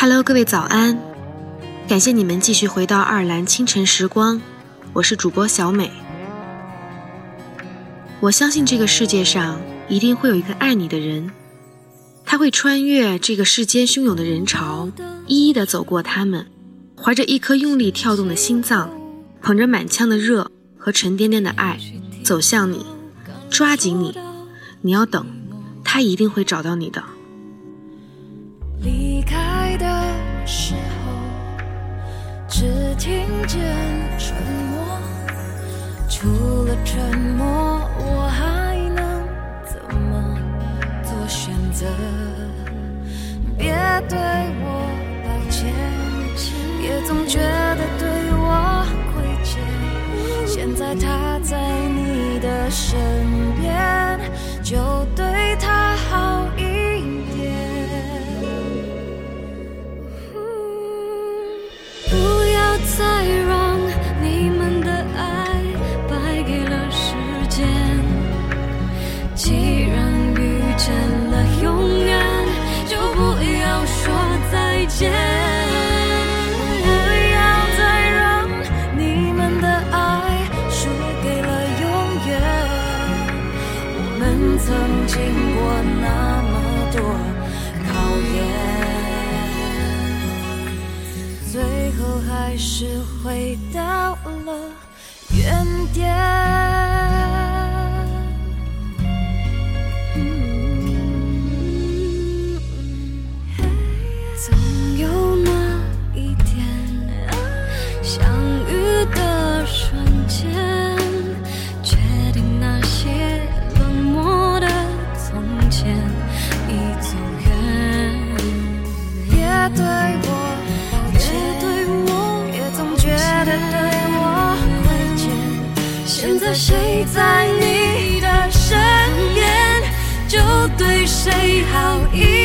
Hello，各位早安！感谢你们继续回到爱尔兰清晨时光，我是主播小美。我相信这个世界上一定会有一个爱你的人，他会穿越这个世间汹涌的人潮，一一的走过他们，怀着一颗用力跳动的心脏，捧着满腔的热和沉甸甸的爱，走向你，抓紧你。你要等，他一定会找到你的。时候，只听见沉默。除了沉默，我还能怎么做选择？别对我抱歉，别总觉得对我亏欠。现在他在你的身曾经过那么多考验，最后还是回到了原点。谁在你的身边，就对谁好一点。